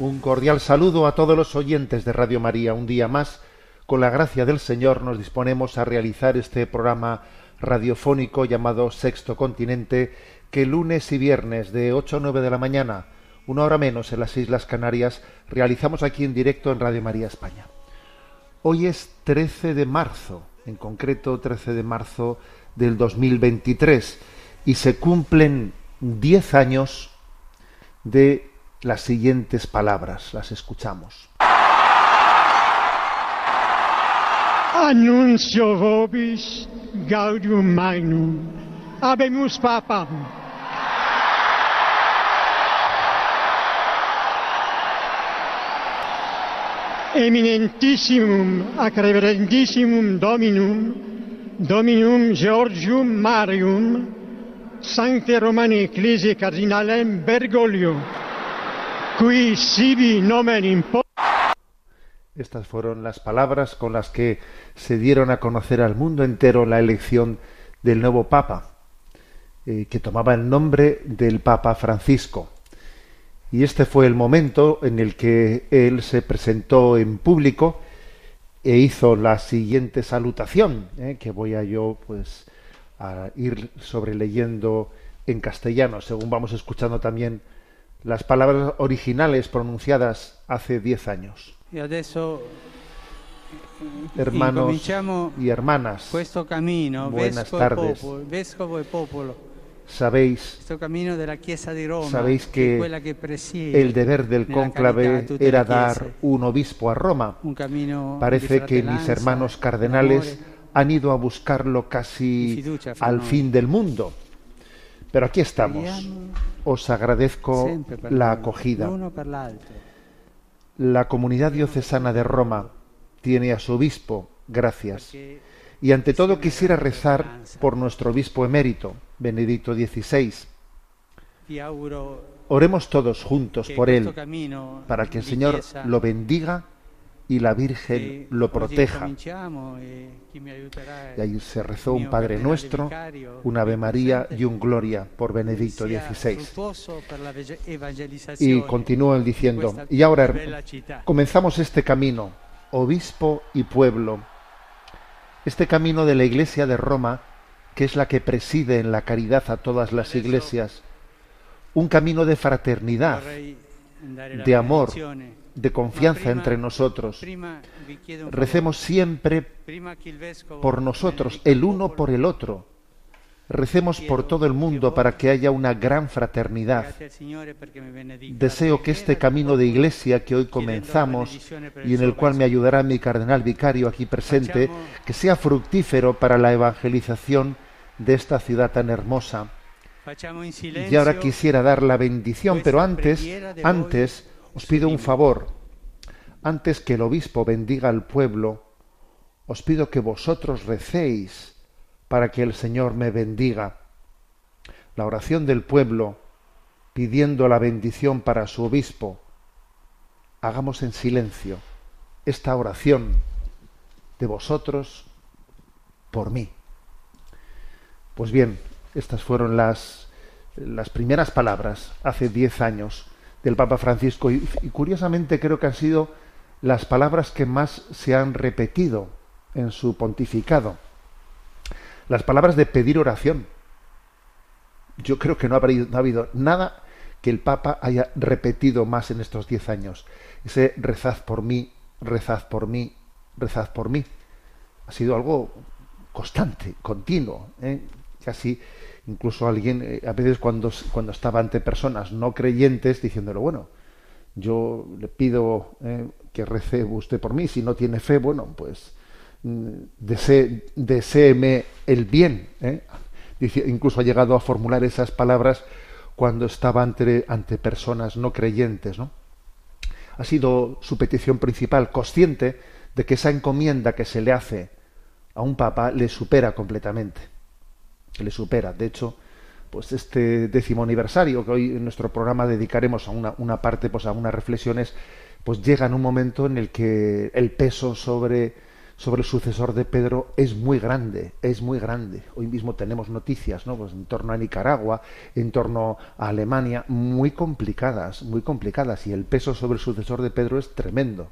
Un cordial saludo a todos los oyentes de Radio María. Un día más, con la gracia del Señor, nos disponemos a realizar este programa radiofónico llamado Sexto Continente, que lunes y viernes de 8 a 9 de la mañana, una hora menos en las Islas Canarias, realizamos aquí en directo en Radio María España. Hoy es 13 de marzo, en concreto 13 de marzo del 2023, y se cumplen 10 años de las siguientes palabras. Las escuchamos. Annuncio vobis gaudium magnum. Habemus papam. Eminentissimum ac reverendissimum Dominum, Dominum Georgium Marium, Sancte Romani Ecclesiae Cardinalem Bergoglio, qui sibi nomen Estas fueron las palabras con las que se dieron a conocer al mundo entero la elección del nuevo Papa, eh, que tomaba el nombre del Papa Francisco. Y este fue el momento en el que él se presentó en público e hizo la siguiente salutación, eh, que voy a yo pues a ir sobreleyendo en castellano, según vamos escuchando también las palabras originales pronunciadas hace diez años. E adesso Hermanos y hermanas, Buenas tardes. e popolo, vescovo popolo, sabéis Roma, Sabéis que el deber del cónclave era dar un obispo a Roma. un Parece que mis hermanos cardenales amore, han ido a buscarlo casi fiducia al fin del mundo. Pero aquí estamos. Os agradezco la acogida. La comunidad diocesana de Roma tiene a su obispo, gracias. Y ante todo quisiera rezar por nuestro obispo emérito, Benedicto XVI. Oremos todos juntos por él, para que el Señor lo bendiga y la Virgen lo proteja. e aiuterà Y ahí se rezó un Padre Nuestro, un Ave María y un Gloria por Benedicto XVI. Y evangelizzazione continúa él di diciendo, y ahora comenzamos este camino, obispo y pueblo, este camino de la Iglesia de Roma, que es la que preside en la caridad a todas las iglesias, un camino de fraternidad, de amor. De confianza entre nosotros. Recemos siempre por nosotros, el uno por el otro. Recemos por todo el mundo para que haya una gran fraternidad. Deseo que este camino de iglesia que hoy comenzamos y en el cual me ayudará mi cardenal vicario aquí presente, que sea fructífero para la evangelización de esta ciudad tan hermosa. Y ahora quisiera dar la bendición, pero antes, antes os pido un favor. Antes que el obispo bendiga al pueblo, os pido que vosotros recéis para que el Señor me bendiga. La oración del pueblo pidiendo la bendición para su obispo. Hagamos en silencio esta oración de vosotros por mí. Pues bien, estas fueron las, las primeras palabras hace diez años del Papa Francisco y, curiosamente creo que han sido las palabras que más se han repetido en su pontificado. Las palabras de pedir oración. Yo creo que no ha, habido, no ha habido nada que el Papa haya repetido más en estos diez años. Ese rezad por mí, rezad por mí, rezad por mí. Ha sido algo constante, continuo, ¿eh? casi incluso alguien, eh, a veces cuando, cuando estaba ante personas no creyentes, diciéndole, bueno, yo le pido eh, que rece usted por mí, si no tiene fe, bueno, pues mm, desee, el bien. ¿eh? Dice, incluso ha llegado a formular esas palabras cuando estaba ante, ante personas no creyentes. ¿no? Ha sido su petición principal, consciente de que esa encomienda que se le hace a un papa le supera completamente. Le supera. De hecho, pues este décimo aniversario que hoy en nuestro programa dedicaremos a una, una parte, pues a unas reflexiones, pues llega en un momento en el que el peso sobre, sobre el sucesor de Pedro es muy grande, es muy grande. Hoy mismo tenemos noticias, ¿no? Pues en torno a Nicaragua, en torno a Alemania, muy complicadas, muy complicadas, y el peso sobre el sucesor de Pedro es tremendo.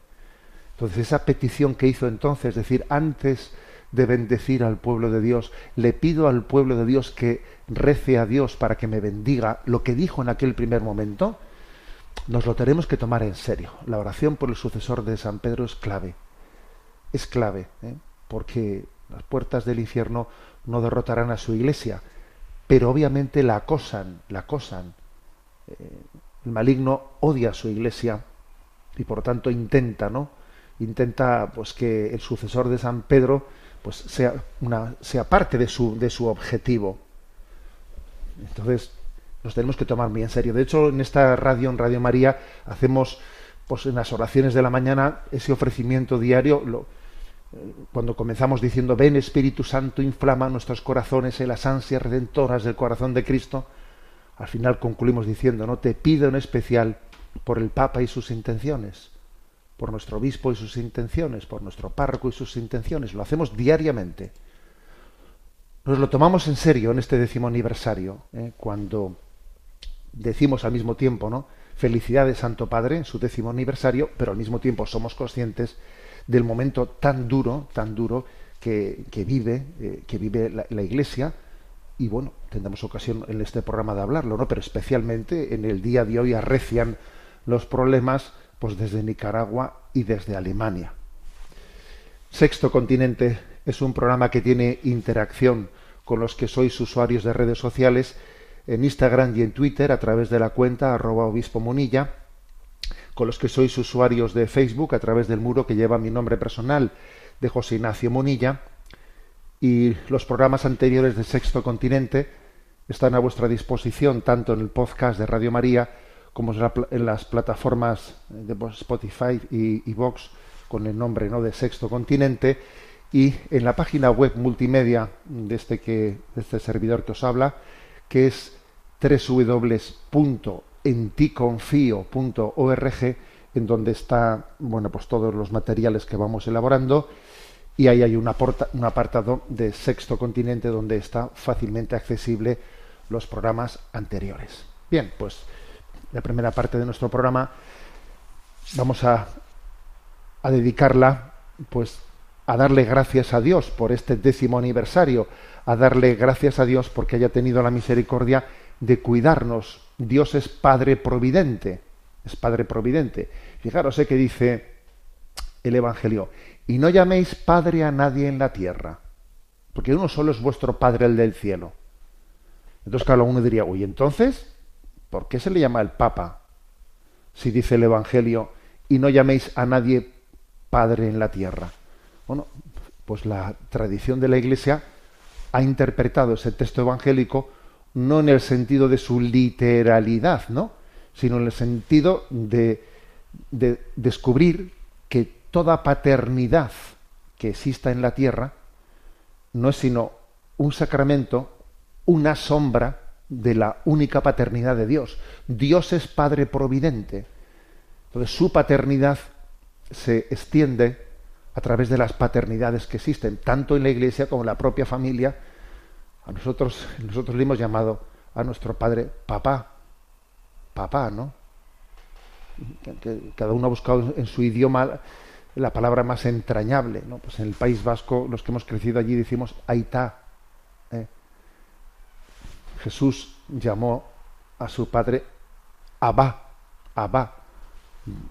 Entonces esa petición que hizo entonces, es decir, antes de bendecir al pueblo de Dios, le pido al pueblo de Dios que rece a Dios para que me bendiga, lo que dijo en aquel primer momento, nos lo tenemos que tomar en serio. La oración por el sucesor de San Pedro es clave, es clave, ¿eh? porque las puertas del infierno no derrotarán a su iglesia, pero obviamente la acosan, la acosan. Eh, el maligno odia a su iglesia y por tanto intenta, ¿no? Intenta pues que el sucesor de San Pedro pues sea, una, sea parte de su, de su objetivo. Entonces, nos tenemos que tomar muy en serio. De hecho, en esta radio, en Radio María, hacemos pues en las oraciones de la mañana ese ofrecimiento diario. Lo, eh, cuando comenzamos diciendo, ven Espíritu Santo, inflama nuestros corazones en las ansias redentoras del corazón de Cristo, al final concluimos diciendo, no te pido en especial por el Papa y sus intenciones por nuestro obispo y sus intenciones, por nuestro párroco y sus intenciones. Lo hacemos diariamente. Nos lo tomamos en serio en este décimo aniversario, ¿eh? cuando decimos al mismo tiempo, ¿no? Felicidades Santo Padre en su décimo aniversario, pero al mismo tiempo somos conscientes del momento tan duro, tan duro que, vive, eh, que vive la, la, Iglesia. Y bueno, tendremos ocasión en este programa de hablarlo, ¿no? Pero especialmente en el día de hoy arrecian los problemas pues desde Nicaragua y desde Alemania. Sexto Continente es un programa que tiene interacción con los que sois usuarios de redes sociales en Instagram y en Twitter a través de la cuenta arroba obispo monilla, con los que sois usuarios de Facebook a través del muro que lleva mi nombre personal de José Ignacio Monilla, y los programas anteriores de Sexto Continente están a vuestra disposición tanto en el podcast de Radio María como en las plataformas de Spotify y, Vox con el nombre ¿no? de Sexto Continente y en la página web multimedia de este que de este servidor que os habla que es www.enticonfio.org en donde está bueno pues todos los materiales que vamos elaborando y ahí hay un, un apartado de Sexto Continente donde está fácilmente accesible los programas anteriores. Bien, pues la primera parte de nuestro programa, vamos a, dedicarla pues a darle gracias a Dios por este décimo aniversario, a darle gracias a Dios porque haya tenido la misericordia de cuidarnos. Dios es Padre Providente, es Padre Providente. Fijaros eh, que dice el Evangelio, y no llaméis Padre a nadie en la tierra, porque uno solo es vuestro Padre el del cielo. Entonces, claro, uno diría, uy, entonces, ¿Por qué se le llama el Papa? Si dice el Evangelio, y no llaméis a nadie Padre en la tierra. Bueno, pues la tradición de la Iglesia ha interpretado ese texto evangélico no en el sentido de su literalidad, ¿no? sino en el sentido de, de descubrir que toda paternidad que exista en la tierra no es sino un sacramento, una sombra de la única paternidad de Dios. Dios es Padre Providente. Entonces su paternidad se extiende a través de las paternidades que existen, tanto en la Iglesia como en la propia familia. A nosotros, nosotros le hemos llamado a nuestro Padre papá, papá, ¿no? Cada uno ha buscado en su idioma la palabra más entrañable, ¿no? Pues en el País Vasco, los que hemos crecido allí decimos aitá, Jesús llamó a su padre Abba, Abba,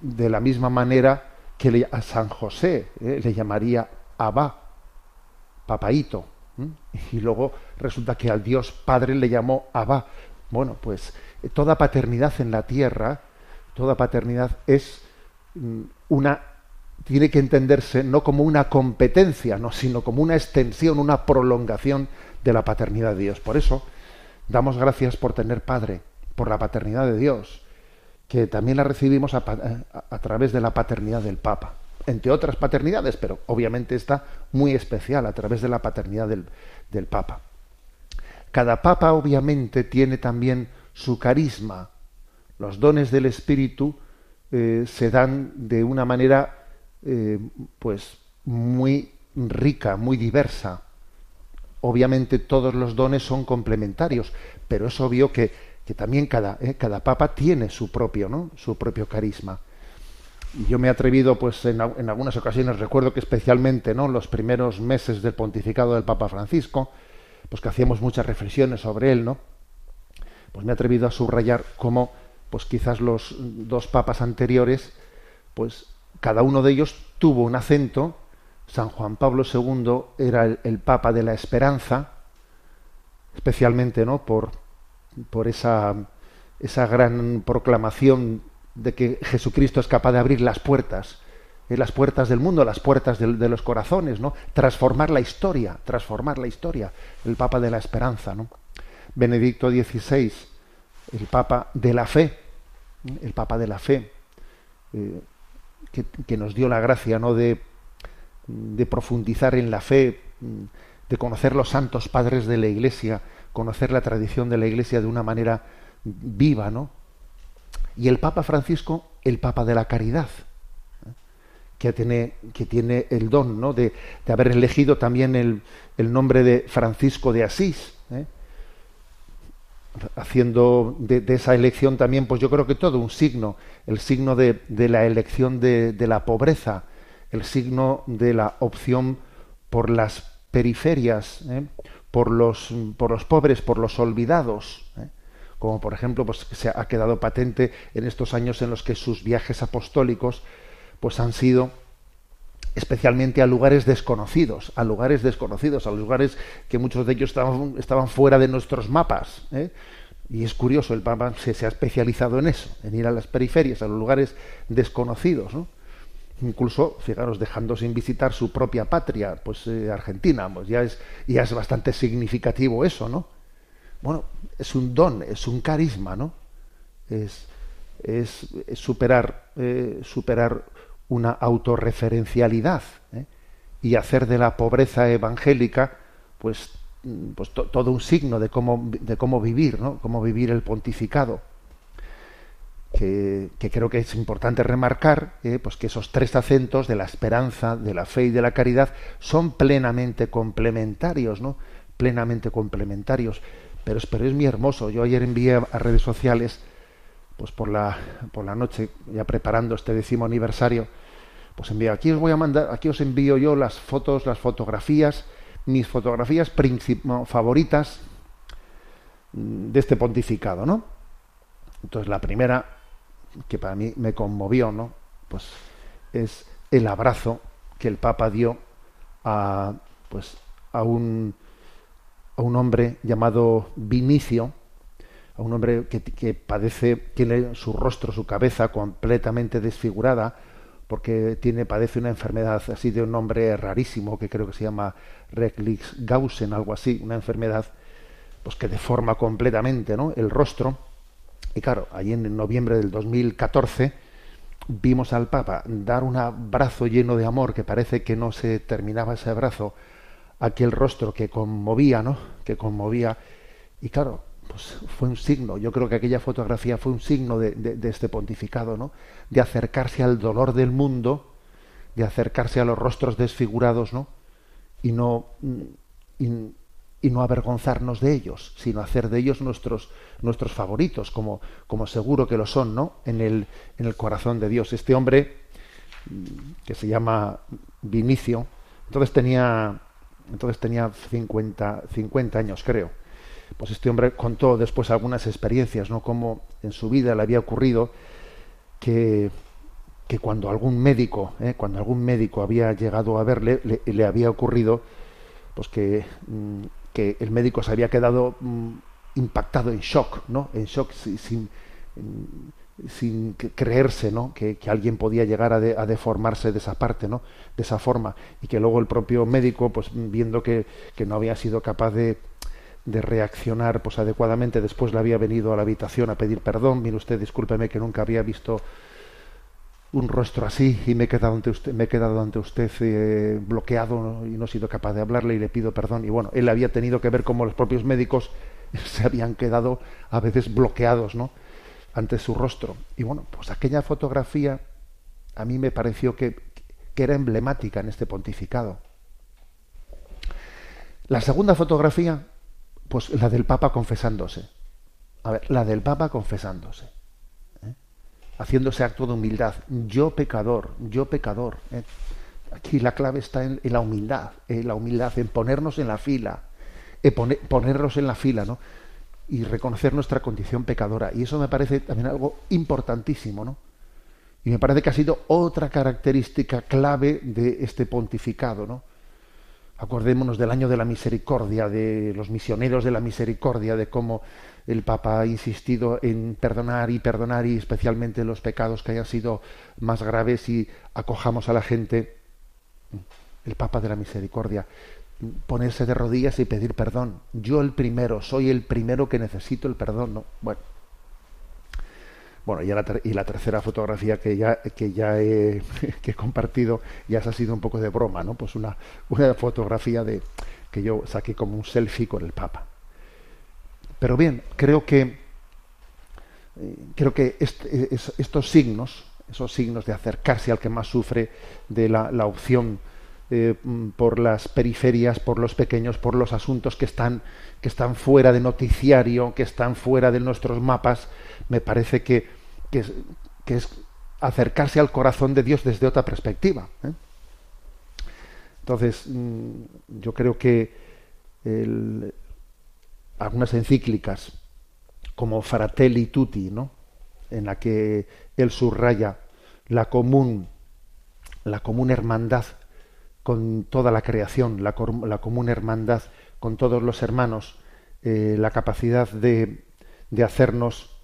de la misma manera que a San José eh, le llamaría Abba, papaito. ¿m? Y luego resulta que al Dios Padre le llamó Abba. Bueno, pues eh, toda paternidad en la tierra, toda paternidad es mm, una tiene que entenderse no como una competencia, no, sino como una extensión, una prolongación de la paternidad de Dios. Por eso damos gracias por tener padre, por la paternidad de Dios, que también la recibimos a- a través de la paternidad del Papa, entre otras paternidades, pero obviamente está muy especial a través de la paternidad del, del Papa. Cada Papa obviamente tiene también su carisma. Los dones del Espíritu eh, se dan de una manera eh, pues muy rica, muy diversa. Obviamente todos los dones son complementarios, pero es obvio que, que también cada, eh, cada papa tiene su propio, ¿no? su propio carisma. Y yo me he atrevido, pues en, en algunas ocasiones, recuerdo que especialmente ¿no? los primeros meses del pontificado del Papa Francisco, pues que hacíamos muchas reflexiones sobre él, ¿no? Pues me he atrevido a subrayar cómo, pues quizás los dos papas anteriores, pues cada uno de ellos tuvo un acento. San Juan Pablo II era el, papa de la esperanza, especialmente, ¿no? Por, por esa, esa gran proclamación de que Jesucristo es capaz de abrir las puertas, eh, las puertas del mundo, las puertas de, los corazones, ¿no? Transformar la historia, transformar la historia, el Papa de la Esperanza, ¿no? Benedicto XVI, el Papa de la Fe, ¿eh? el Papa de la Fe, eh, que, que nos dio la gracia, ¿no? De, de profundizar en la fe, de conocer los santos padres de la Iglesia, conocer la tradición de la Iglesia de una manera viva, ¿no? Y el Papa Francisco, el Papa de la Caridad, que tiene, que tiene el don ¿no? de, de haber elegido también el, el nombre de Francisco de Asís, ¿eh? haciendo de, de esa elección también, pues yo creo que todo un signo, el signo de, de la elección de, de la pobreza, el signo de la opción por las periferias, ¿eh? por, los, por los pobres, por los olvidados, ¿eh? como por ejemplo pues, se ha quedado patente en estos años en los que sus viajes apostólicos pues, han sido especialmente a lugares desconocidos, a lugares desconocidos, a lugares que muchos de ellos estaban, estaban fuera de nuestros mapas. ¿eh? Y es curioso, el Papa se, se, ha especializado en eso, en ir a las periferias, a los lugares desconocidos, ¿no? Incluso, fijaros, dejando sin visitar su propia patria, pues eh, Argentina, pues ya es, ya es bastante significativo eso, ¿no? Bueno, es un don, es un carisma, ¿no? Es, superar, eh, superar una autorreferencialidad ¿eh? y hacer de la pobreza evangélica pues, pues to, todo un signo de cómo, de cómo vivir, ¿no? cómo vivir el pontificado. Que, creo que es importante remarcar eh, pues que esos tres acentos de la esperanza, de la fe y de la caridad son plenamente complementarios, ¿no? plenamente complementarios. Pero, pero es muy hermoso. Yo ayer envié a redes sociales pues por la por la noche ya preparando este décimo aniversario pues envío aquí os voy a mandar aquí os envío yo las fotos las fotografías mis fotografías favoritas de este pontificado no entonces la primera que para mí me conmovió no pues es el abrazo que el papa dio a pues a un a un hombre llamado Vinicio a un hombre que, que, padece, tiene su rostro, su cabeza completamente desfigurada, porque tiene, padece una enfermedad así de un nombre rarísimo, que creo que se llama Recklich-Gausen, algo así, una enfermedad pues que deforma completamente ¿no? el rostro. Y claro, allí en noviembre del 2014 vimos al Papa dar un abrazo lleno de amor, que parece que no se terminaba ese abrazo, aquel rostro que conmovía, ¿no? Que conmovía. Y claro, pues fue un signo, yo creo que aquella fotografía fue un signo de, de, este pontificado, ¿no? De acercarse al dolor del mundo, de acercarse a los rostros desfigurados, ¿no? Y no, y no avergonzarnos de ellos, sino hacer de ellos nuestros, nuestros favoritos, como, como seguro que lo son, ¿no? En el, en el corazón de Dios. Este hombre, que se llama Vinicio, entonces tenía, entonces tenía 50, 50 años, creo pues este hombre contó después algunas experiencias, ¿no? Como en su vida le había ocurrido que, que cuando algún médico, ¿eh? cuando algún médico había llegado a verle, le, le, había ocurrido, pues que, mm, que el médico se había quedado mm, impactado en shock, ¿no? En shock sin, creerse, ¿no? Que, alguien podía llegar a, de, a, deformarse de esa parte, ¿no? De esa forma y que luego el propio médico, pues viendo que, que no había sido capaz de, de reaccionar pues adecuadamente después le había venido a la habitación a pedir perdón mire usted discúlpeme que nunca había visto un rostro así y me he quedado ante usted me he quedado ante usted eh, bloqueado y no he sido capaz de hablarle y le pido perdón y bueno él había tenido que ver cómo los propios médicos se habían quedado a veces bloqueados no ante su rostro y bueno pues aquella fotografía a mí me pareció que, que era emblemática en este pontificado la segunda fotografía pues la del Papa confesándose. A ver, la del Papa confesándose. ¿Eh? Haciéndose acto de humildad. Yo pecador, yo pecador. ¿eh? Aquí la clave está en, la humildad, en la humildad, en ponernos en la fila, en poner, ponernos en la fila, ¿no? Y reconocer nuestra condición pecadora. Y eso me parece también algo importantísimo, ¿no? Y me parece que ha sido otra característica clave de este pontificado, ¿no? Acordémonos del año de la misericordia, de los misioneros de la misericordia, de cómo el Papa ha insistido en perdonar y perdonar y especialmente los pecados que hayan sido más graves y acojamos a la gente. El Papa de la misericordia, ponerse de rodillas y pedir perdón. Yo el primero, soy el primero que necesito el perdón. ¿no? Bueno, bueno, y la, la, tercera fotografía que ya, que ya he, que he compartido ya se ha sido un poco de broma, ¿no? Pues una, una fotografía de que yo saqué como un selfie con el Papa. Pero bien, creo que creo que es, estos signos, esos signos de acercarse al que más sufre, de la, la opción eh, por las periferias, por los pequeños, por los asuntos que están, que están fuera de noticiario, que están fuera de nuestros mapas, me parece que que es, acercarse al corazón de Dios desde otra perspectiva. ¿eh? Entonces, mm, yo creo que el, algunas encíclicas, como Fratelli Tutti, ¿no? en la que él subraya la común, la común hermandad con toda la creación, la, la común hermandad con todos los hermanos, eh, la capacidad de, de hacernos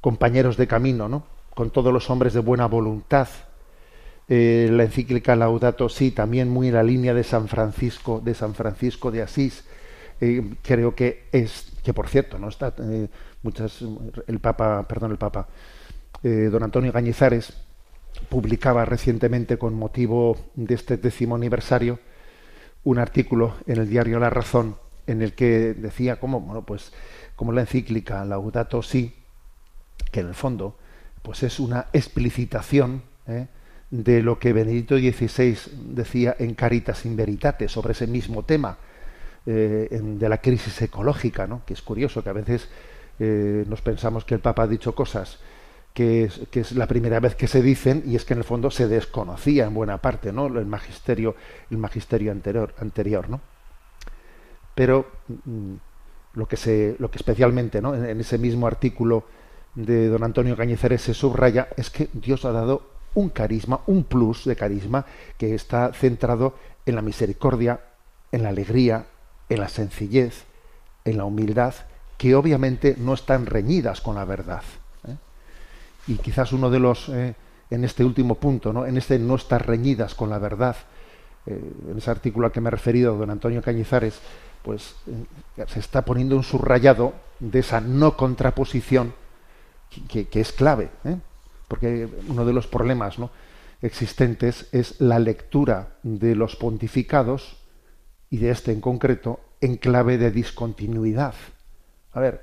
compañeros de camino, ¿no? con todos los hombres de buena voluntad. Eh, la encíclica Laudato Si, también muy en la línea de San Francisco, de San Francisco de Asís. Creo que es, que por cierto, no está eh, muchas, el Papa, perdón, el Papa, eh, don Antonio Gañizares publicaba recientemente con motivo de este décimo aniversario un artículo en el diario La Razón en el que decía cómo, bueno, pues, como la encíclica Laudato Si que en el fondo pues es una explicitación ¿eh? de lo que Benedicto XVI decía en Caritas in Veritate sobre ese mismo tema eh, de la crisis ecológica, ¿no? que es curioso que a veces eh, nos pensamos que el Papa ha dicho cosas que es, que es, la primera vez que se dicen y es que en el fondo se desconocía en buena parte ¿no? el magisterio el magisterio anterior anterior ¿no? pero mm, lo que se lo que especialmente ¿no? en, en ese mismo artículo de don Antonio Cañizares se subraya es que Dios ha dado un carisma, un plus de carisma que está centrado en la misericordia, en la alegría, en la sencillez, en la humildad, que obviamente no están reñidas con la verdad. ¿eh? Y quizás uno de los, eh, en este último punto, ¿no? en este no estar reñidas con la verdad, eh, en ese artículo al que me he referido, don Antonio Cañizares, pues se está poniendo un subrayado de esa no contraposición que, que es clave, porque uno de los problemas ¿no? existentes es la lectura de los pontificados y de este en concreto en clave de discontinuidad. A ver,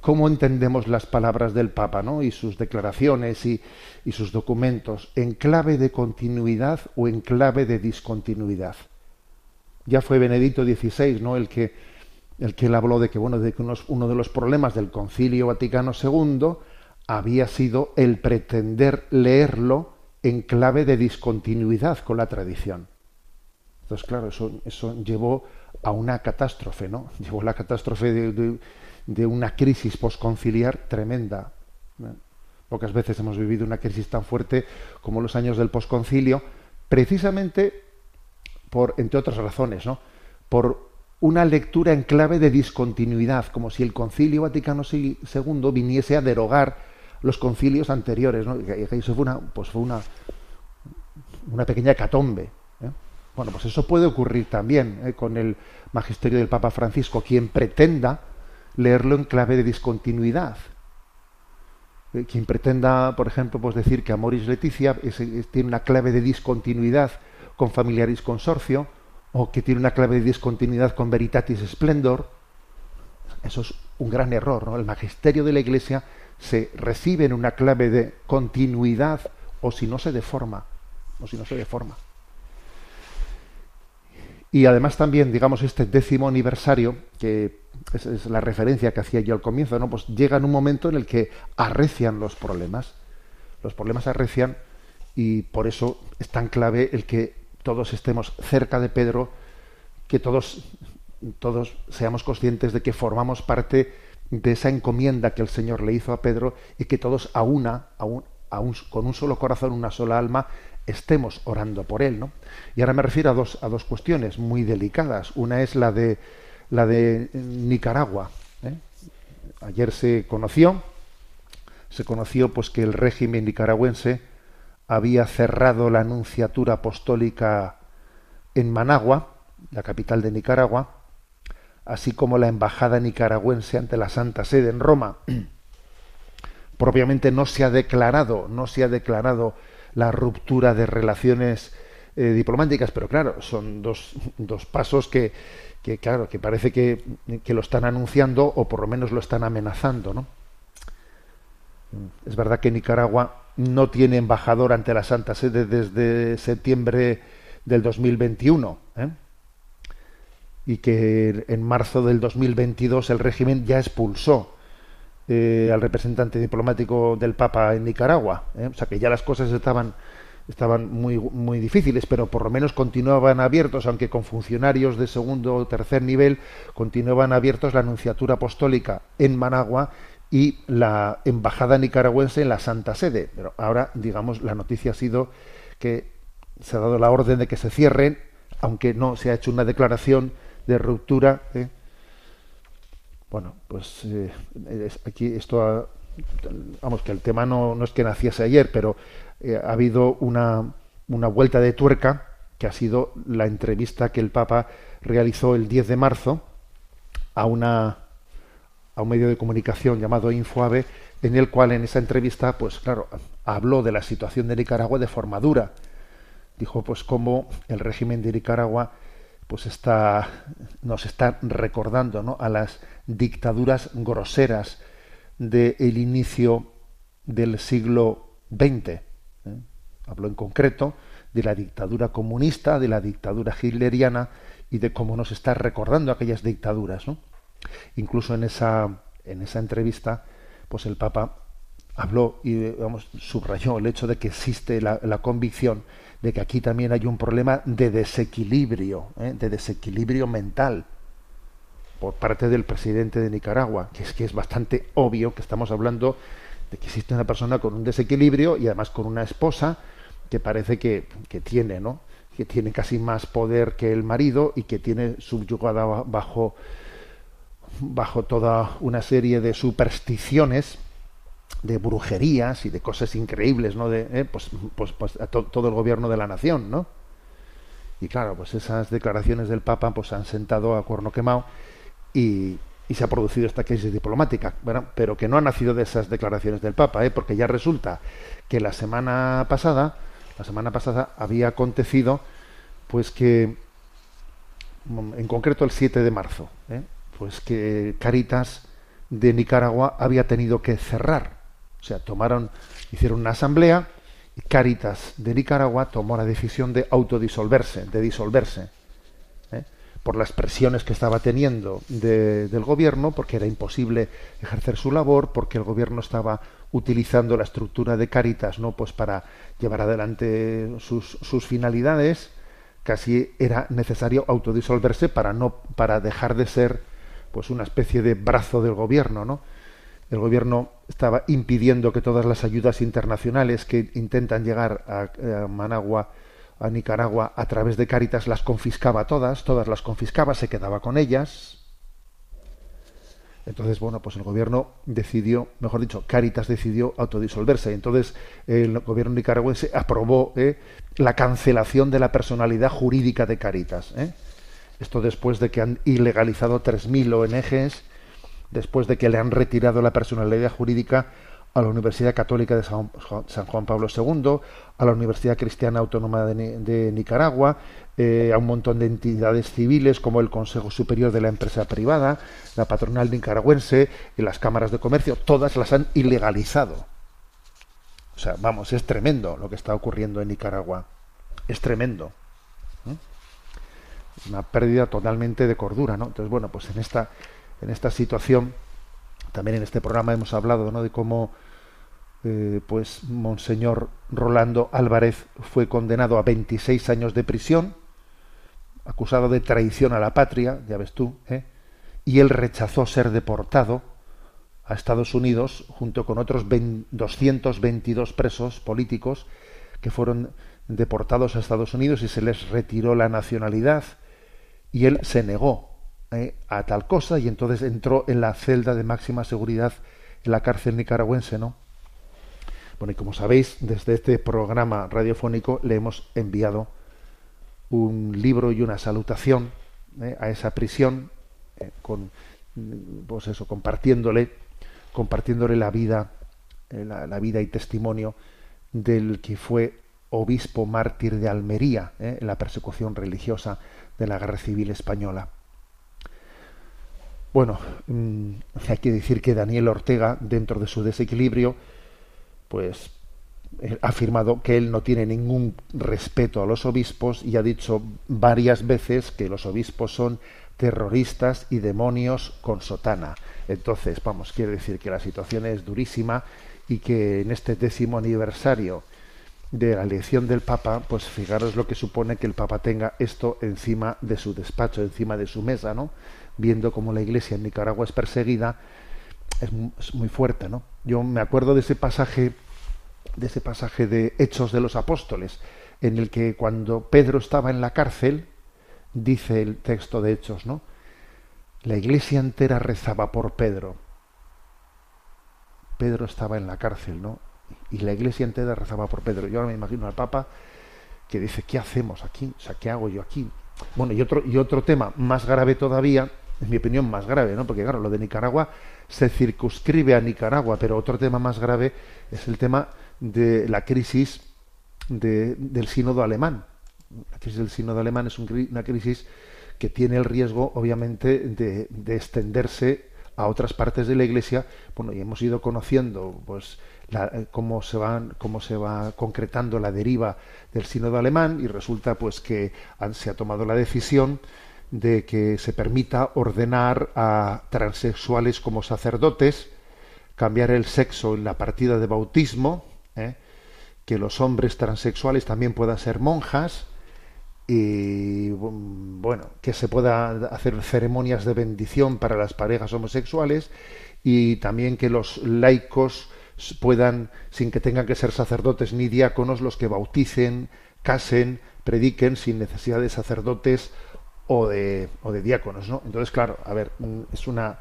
¿cómo entendemos las palabras del Papa ¿no? y sus declaraciones y, y sus documentos? ¿En clave de continuidad o en clave de discontinuidad? Ya fue Benedicto XVI ¿no? el que el que habló de que bueno de que uno de los problemas del Concilio Vaticano II había sido el pretender leerlo en clave de discontinuidad con la tradición. Entonces, claro, eso, llevó a una catástrofe, ¿no? Llevó a la catástrofe de, una crisis posconciliar tremenda. Pocas veces hemos vivido una crisis tan fuerte como los años del posconcilio, precisamente por, entre otras razones, ¿no? Por una lectura en clave de discontinuidad, como si el Concilio Vaticano II viniese a derogar los concilios anteriores. ¿no? Y eso fue una, pues fue una, una pequeña catombe. Bueno, pues eso puede ocurrir también ¿eh? con el magisterio del Papa Francisco, quien pretenda leerlo en clave de discontinuidad. ¿eh? Quien pretenda, por ejemplo, pues decir que Amoris Leticia tiene una clave de discontinuidad con Familiaris Consorcio, o que tiene una clave de discontinuidad con Veritatis Splendor, eso es un gran error. ¿no? El magisterio de la Iglesia se recibe en una clave de continuidad o si no se deforma, o si no se deforma. Y además también, digamos, este décimo aniversario, que es, la referencia que hacía yo al comienzo, ¿no? Pues llega en un momento en el que arrecian los problemas. Los problemas arrecian y por eso es tan clave el que todos estemos cerca de Pedro, que todos, todos seamos conscientes de que formamos parte de esa encomienda que el Señor le hizo a Pedro y que todos a una, a con un solo corazón, una sola alma, estemos orando por él, ¿no? Y ahora me refiero a dos, a dos cuestiones muy delicadas. Una es la de la de Nicaragua. ¿eh? Ayer se conoció, se conoció pues que el régimen nicaragüense había cerrado la anunciatura apostólica en Managua, la capital de Nicaragua, así como la embajada nicaragüense ante la Santa Sede en Roma. Propiamente no se ha declarado, no se ha declarado la ruptura de relaciones eh, diplomáticas, pero claro, son dos, dos pasos que, que, claro, que parece que, que, lo están anunciando o por lo menos lo están amenazando, ¿no? Es verdad que Nicaragua no tiene embajador ante la Santa Sede desde septiembre del 2021, ¿eh? y que en marzo del 2022 el régimen ya expulsó eh, al representante diplomático del Papa en Nicaragua. ¿eh? O sea que ya las cosas estaban, estaban muy, muy difíciles, pero por lo menos continuaban abiertos, aunque con funcionarios de segundo o tercer nivel, continuaban abiertos la Anunciatura Apostólica en Managua y la embajada nicaragüense en la Santa Sede. Pero ahora, digamos, la noticia ha sido que se ha dado la orden de que se cierren, aunque no se ha hecho una declaración de ruptura. ¿eh? Bueno, pues eh, aquí esto vamos que el tema no, no es que naciese ayer, pero eh, ha habido una, una vuelta de tuerca que ha sido la entrevista que el Papa realizó el 10 de marzo a una a un medio de comunicación llamado Infoave, en el cual en esa entrevista, pues claro, habló de la situación de Nicaragua de forma dura. Dijo pues cómo el régimen de Nicaragua pues está nos está recordando ¿no? a las dictaduras groseras del inicio del siglo XX. ¿eh? Habló en concreto de la dictadura comunista, de la dictadura hitleriana y de cómo nos está recordando aquellas dictaduras. ¿no? Incluso en esa, en esa entrevista, pues el Papa habló y vamos, subrayó el hecho de que existe la, la convicción de que aquí también hay un problema de desequilibrio, ¿eh? de desequilibrio mental por parte del presidente de Nicaragua, que es que es bastante obvio que estamos hablando de que existe una persona con un desequilibrio y además con una esposa que parece que, que tiene, ¿no? que tiene casi más poder que el marido y que tiene subyugada bajo bajo toda una serie de supersticiones, de brujerías y de cosas increíbles, ¿no? De, eh, pues, pues, pues a to todo el gobierno de la nación, ¿no? Y claro, pues esas declaraciones del Papa pues han sentado a cuerno quemado y, se ha producido esta crisis diplomática, pero que no ha nacido de esas declaraciones del Papa, ¿eh? porque ya resulta que la semana pasada, la semana pasada había acontecido, pues que, en concreto el 7 de marzo, ¿eh? pues que Caritas de Nicaragua había tenido que cerrar. O sea, tomaron, hicieron una asamblea y Caritas de Nicaragua tomó la decisión de autodisolverse, de disolverse. Por las presiones que estaba teniendo de, del gobierno, porque era imposible ejercer su labor, porque el gobierno estaba utilizando la estructura de Caritas, no, pues para llevar adelante sus, sus finalidades, casi era necesario autodisolverse para no, para dejar de ser pues una especie de brazo del gobierno, ¿no? El gobierno estaba impidiendo que todas las ayudas internacionales que intentan llegar a, a Managua a Nicaragua a través de Cáritas las confiscaba todas, todas las confiscaba, se quedaba con ellas. Entonces, bueno, pues el gobierno decidió, mejor dicho, Cáritas decidió autodisolverse. Entonces, el gobierno nicaragüense aprobó ¿eh? la cancelación de la personalidad jurídica de Cáritas. ¿eh? Esto después de que han ilegalizado 3.000 ONGs, después de que le han retirado la personalidad jurídica a la Universidad Católica de San Juan Pablo II, a la Universidad Cristiana Autónoma de, Nicaragua, eh, a un montón de entidades civiles como el Consejo Superior de la Empresa Privada, la Patronal Nicaragüense y las cámaras de comercio, todas las han ilegalizado. O sea, vamos, es tremendo lo que está ocurriendo en Nicaragua. Es tremendo. Una pérdida totalmente de cordura, ¿no? Entonces, bueno, pues en esta, en esta situación también en este programa hemos hablado ¿no? de cómo eh, pues Monseñor Rolando Álvarez fue condenado a 26 años de prisión, acusado de traición a la patria, ya ves tú, ¿eh? y él rechazó ser deportado a Estados Unidos junto con otros 222 presos políticos que fueron deportados a Estados Unidos y se les retiró la nacionalidad y él se negó eh, a tal cosa y entonces entró en la celda de máxima seguridad en la cárcel nicaragüense, ¿no? Bueno, y como sabéis, desde este programa radiofónico le hemos enviado un libro y una salutación eh, a esa prisión, eh, con, pues eso, compartiéndole, compartiéndole la vida, la, vida y testimonio del que fue obispo mártir de Almería en la persecución religiosa de la Guerra Civil Española. Bueno, mm, hay que decir que Daniel Ortega, dentro de su desequilibrio, pues eh, ha afirmado que él no tiene ningún respeto a los obispos y ha dicho varias veces que los obispos son terroristas y demonios con sotana. Entonces, vamos, quiere decir que la situación es durísima y que en este décimo aniversario de la elección del Papa, pues fijaros lo que supone que el Papa tenga esto encima de su despacho, encima de su mesa, ¿no? Viendo cómo la iglesia en Nicaragua es perseguida, es, muy fuerte, ¿no? Yo me acuerdo de ese pasaje, de ese pasaje de Hechos de los Apóstoles, en el que cuando Pedro estaba en la cárcel, dice el texto de Hechos, ¿no? La iglesia entera rezaba por Pedro. Pedro estaba en la cárcel, ¿no? Y la iglesia entera rezaba por Pedro. Yo ahora me imagino al Papa que dice, ¿qué hacemos aquí? O sea, ¿qué hago yo aquí? Bueno, y otro, y otro tema más grave todavía en mi opinión, más grave, ¿no? Porque claro, lo de Nicaragua se circunscribe a Nicaragua, pero otro tema más grave es el tema de la crisis del sínodo alemán. La crisis del sínodo alemán es una crisis que tiene el riesgo, obviamente, de, de, extenderse a otras partes de la Iglesia. Bueno, y hemos ido conociendo, pues, la, cómo se van, cómo se va concretando la deriva del sínodo alemán y resulta, pues, que han, se ha tomado la decisión de que se permita ordenar a transexuales como sacerdotes, cambiar el sexo en la partida de bautismo, ¿eh? que los hombres transexuales también puedan ser monjas y bueno, que se pueda hacer ceremonias de bendición para las parejas homosexuales y también que los laicos puedan, sin que tengan que ser sacerdotes ni diáconos, los que bauticen, casen, prediquen sin necesidad de sacerdotes o de, o de diáconos, ¿no? Entonces, claro, a ver, mm, es una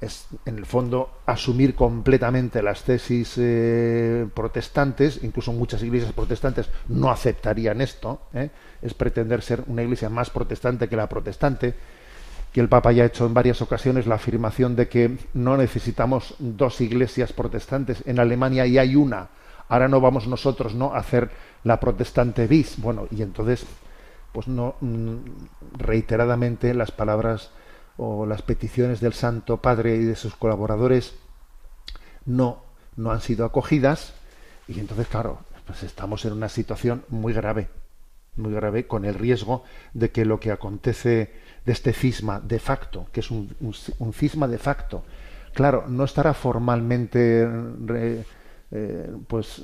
es en el fondo asumir completamente las tesis eh, protestantes, incluso muchas iglesias protestantes no aceptarían esto, ¿eh? es pretender ser una iglesia más protestante que la protestante, que el Papa ya ha hecho en varias ocasiones la afirmación de que no necesitamos dos iglesias protestantes, en Alemania y hay una, ahora no vamos nosotros no a hacer la protestante bis, bueno, y entonces pues no mm, reiteradamente las palabras o las peticiones del Santo Padre y de sus colaboradores no, no han sido acogidas y entonces claro pues estamos en una situación muy grave muy grave con el riesgo de que lo que acontece de este cisma de facto que es un, un, cisma de facto claro no estará formalmente eh, pues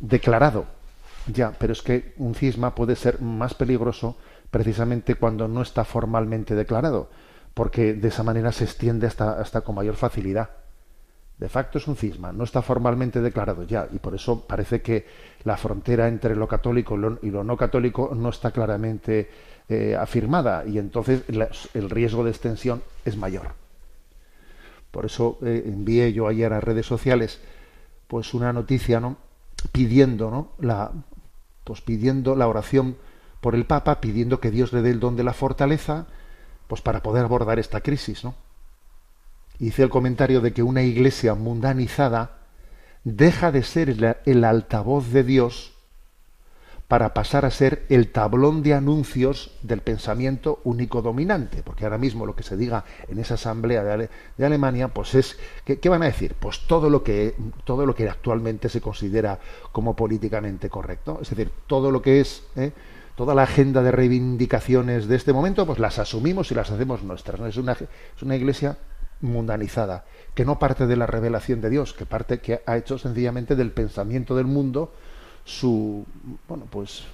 declarado ya, pero es que un cisma puede ser más peligroso precisamente cuando no está formalmente declarado, porque de esa manera se extiende hasta, hasta con mayor facilidad. De facto es un cisma, no está formalmente declarado ya, y por eso parece que la frontera entre lo católico y lo no católico no está claramente eh, afirmada, y entonces el riesgo de extensión es mayor. Por eso eh, envié yo ayer a redes sociales pues una noticia, ¿no? pidiendo, ¿no? la pues pidiendo la oración por el Papa, pidiendo que Dios le dé el don de la fortaleza, pues para poder abordar esta crisis, ¿no? Hice el comentario de que una iglesia mundanizada deja de ser el altavoz de Dios para pasar a ser el tablón de anuncios del pensamiento único dominante, porque ahora mismo lo que se diga en esa asamblea de, Alemania, pues es ¿qué, van a decir? Pues todo lo que todo lo que actualmente se considera como políticamente correcto, es decir, todo lo que es ¿eh? toda la agenda de reivindicaciones de este momento, pues las asumimos y las hacemos nuestras. Es una es una iglesia mundanizada que no parte de la revelación de Dios, que parte que ha hecho sencillamente del pensamiento del mundo su bueno pues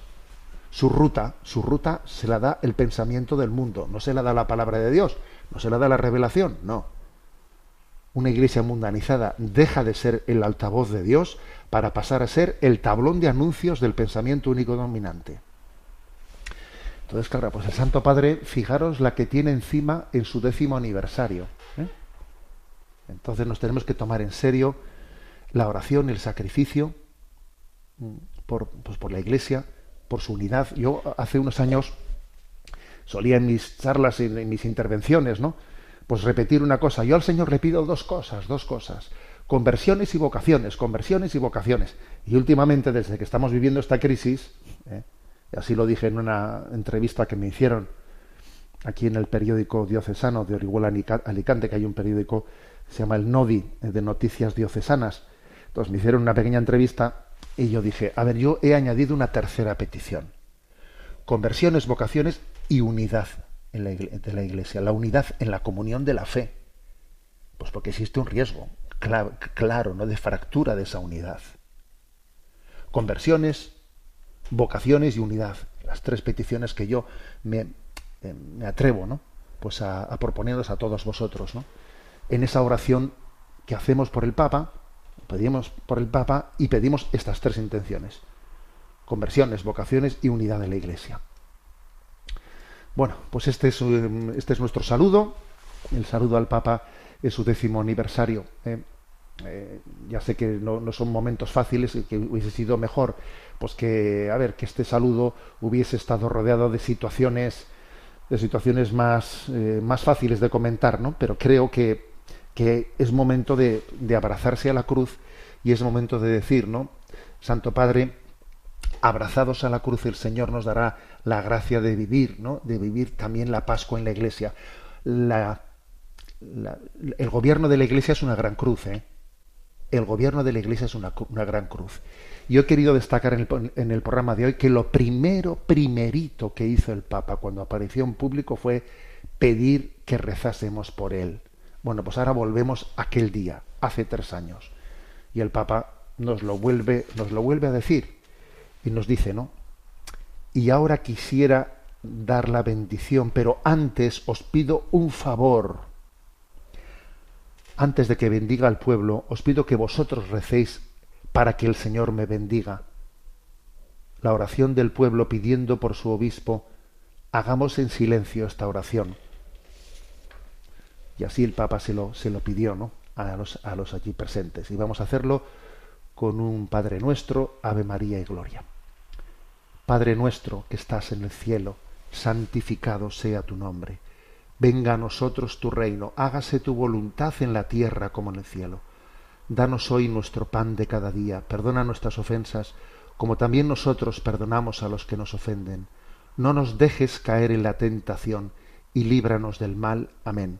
su ruta, su ruta se la da el pensamiento del mundo, no se la da la palabra de Dios, no se la da la revelación, no. Una iglesia mundanizada deja de ser el altavoz de Dios para pasar a ser el tablón de anuncios del pensamiento único dominante. Entonces, claro, pues el Santo Padre, fijaros la que tiene encima en su décimo aniversario. ¿eh? Entonces nos tenemos que tomar en serio la oración, el sacrificio, por, pues por la Iglesia, por su unidad. Yo hace unos años solía en mis charlas, en, en mis intervenciones, ¿no? Pues repetir una cosa. Yo al Señor le pido dos cosas, dos cosas. Conversiones y vocaciones, conversiones y vocaciones. Y últimamente, desde que estamos viviendo esta crisis, ¿eh? y así lo dije en una entrevista que me hicieron aquí en el periódico diocesano de Orihuela Alicante, que hay un periódico que se llama el NODI, de Noticias Diocesanas. Entonces me hicieron una pequeña entrevista y yo dije, a ver, yo he añadido una tercera petición. Conversiones, vocaciones y unidad en la de la iglesia. La unidad en la comunión de la fe. Pues porque existe un riesgo claro, ¿no? de fractura de esa unidad. Conversiones, vocaciones y unidad. Las tres peticiones que yo me, eh, me atrevo ¿no? pues a, a proponeros a todos vosotros. ¿no? En esa oración que hacemos por el Papa, pedimos por el Papa y pedimos estas tres intenciones. Conversiones, vocaciones y unidad de la Iglesia. Bueno, pues este es, um, este es nuestro saludo. El saludo al Papa es su décimo aniversario. ¿eh? Eh, ya sé que no, son momentos fáciles y que hubiese sido mejor pues que a ver que este saludo hubiese estado rodeado de situaciones de situaciones más, eh, más fáciles de comentar, ¿no? Pero creo que que es momento de, abrazarse a la cruz y es momento de decir, ¿no? Santo Padre, abrazados a la cruz el Señor nos dará la gracia de vivir, ¿no? De vivir también la Pascua en la Iglesia. El gobierno de la Iglesia es una gran cruz, ¿eh? El gobierno de la Iglesia es una, una gran cruz. Yo he querido destacar en el, en el programa de hoy que lo primero, primerito que hizo el Papa cuando apareció en público fue pedir que rezásemos por él. Bueno, pues ahora volvemos a aquel día, hace tres años. Y el Papa nos lo vuelve, nos lo vuelve a decir. Y nos dice, ¿no? Y ahora quisiera dar la bendición, pero antes os pido un favor. Antes de que bendiga al pueblo, os pido que vosotros recéis para que el Señor me bendiga. La oración del pueblo pidiendo por su obispo, hagamos en silencio esta oración y así el Papa se lo, se lo pidió ¿no? a, los, a los allí presentes. Y vamos a hacerlo con un Padre nuestro, Ave María y Gloria. Padre nuestro que estás en el cielo, santificado sea tu nombre. Venga a nosotros tu reino, hágase tu voluntad en la tierra como en el cielo. Danos hoy nuestro pan de cada día, perdona nuestras ofensas, como también nosotros perdonamos a los que nos ofenden. No nos dejes caer en la tentación, y líbranos del mal. Amén.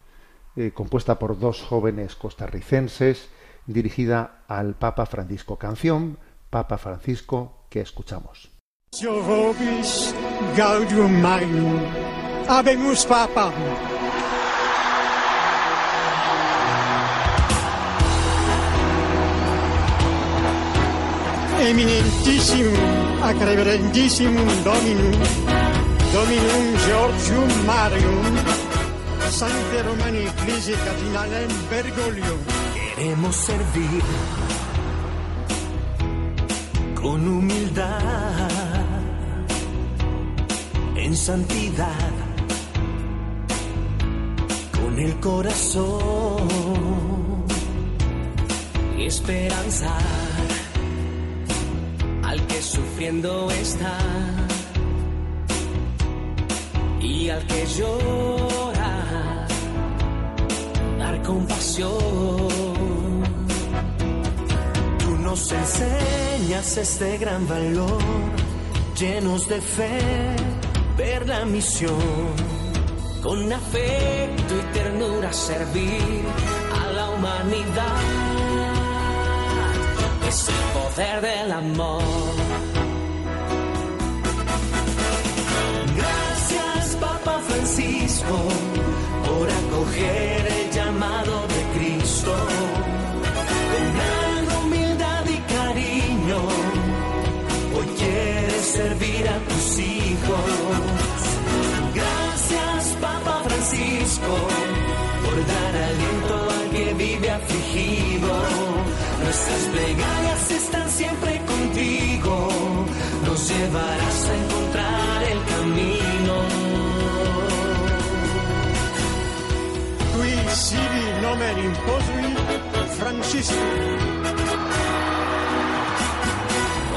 eh, compuesta por dos jóvenes costarricenses dirigida al Papa Francisco. Canción Papa Francisco que escuchamos. vobis gaudium magnum. Eminentissimum ac reverendissimum Dominum, Dominum Georgium Marium, Sancte Romani Ecclesiae Cardinalem Bergoglio. Queremos servir con humildad, en santidad, con el corazón y esperanza al que sufriendo está y al que dar compasión. Tú nos enseñas este gran valor, llenos de fe, ver la misión, con afecto y ternura servir a la humanidad. Es el poder del amor. Gracias, Papa Francisco, por acoger el servir a tus hijos. Gracias, Papa Francisco, por dar aliento al que vive afligido. Nuestras plegarias están siempre contigo, nos llevarás a encontrar el camino. Qui sibi nomen imposui Francisco.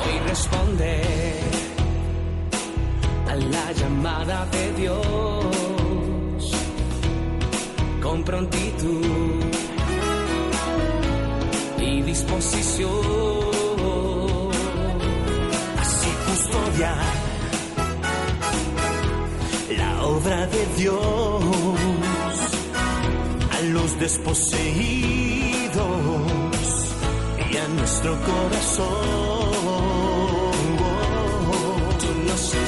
Hoy responde la llamada de Dios con prontitud y disposición. Así custodiar la obra de Dios a los desposeídos y a nuestro corazón.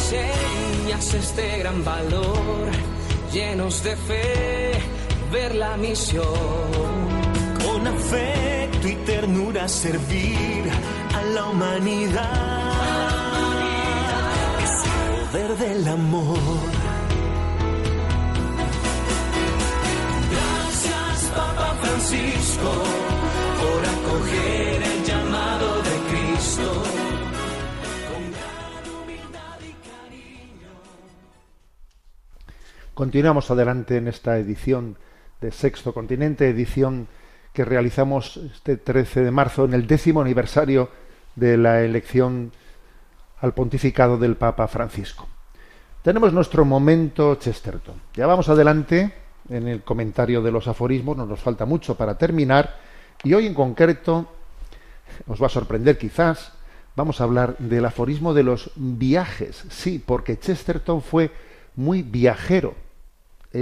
Enseñas este gran valor, llenos de fe, ver la misión. Con afecto y ternura servir a la humanidad. Es poder del amor. Gracias, Papa Francisco, por acoger Continuamos adelante en esta edición de Sexto Continente, edición que realizamos este 13 de marzo en el décimo aniversario de la elección al pontificado del Papa Francisco. Tenemos nuestro momento Chesterton. Ya vamos adelante en el comentario de los aforismos, no nos falta mucho para terminar, y hoy en concreto, os va a sorprender quizás, vamos a hablar del aforismo de los viajes. Sí, porque Chesterton fue muy viajero.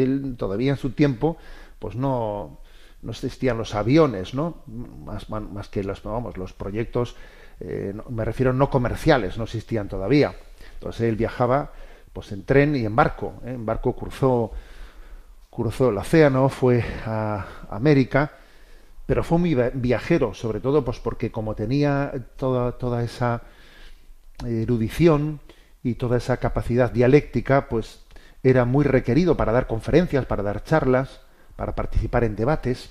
Él todavía en su tiempo, pues no, no existían los aviones, ¿no? Más, más- que los, vamos, los proyectos, eh, me refiero no comerciales, no existían todavía. Entonces él viajaba pues en tren y en barco. ¿eh? En barco cruzó, cruzó el océano, fue a América, pero fue muy viajero, sobre todo pues porque como tenía toda, toda esa erudición y toda esa capacidad dialéctica, pues era muy requerido para dar conferencias, para dar charlas, para participar en debates.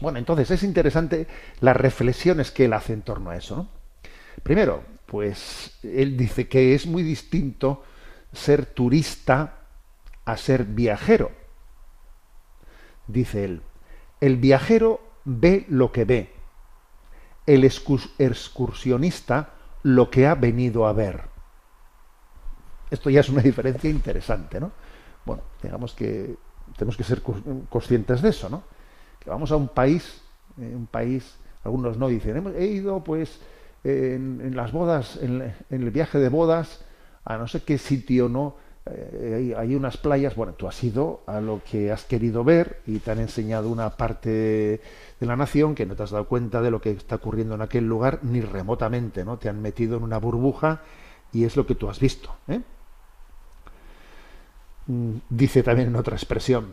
Bueno, entonces es interesante las reflexiones que él hace en torno a eso. Primero, pues él dice que es muy distinto ser turista a ser viajero. Dice él, el viajero ve lo que ve, el excurs- excursionista lo que ha venido a ver. Esto ya es una diferencia interesante, ¿no? Bueno, digamos que tenemos que ser cons- conscientes de eso, ¿no? Que vamos a un país, eh, un país, algunos no dicen, "Hemos- he ido pues en, las bodas, en, el viaje de bodas, a no sé qué sitio, ¿no? eh, hay, unas playas, bueno, tú has ido a lo que has querido ver y te han enseñado una parte de la nación que no te has dado cuenta de lo que está ocurriendo en aquel lugar ni remotamente, ¿no? Te han metido en una burbuja y es lo que tú has visto. ¿eh? Mm, Dice también en otra expresión,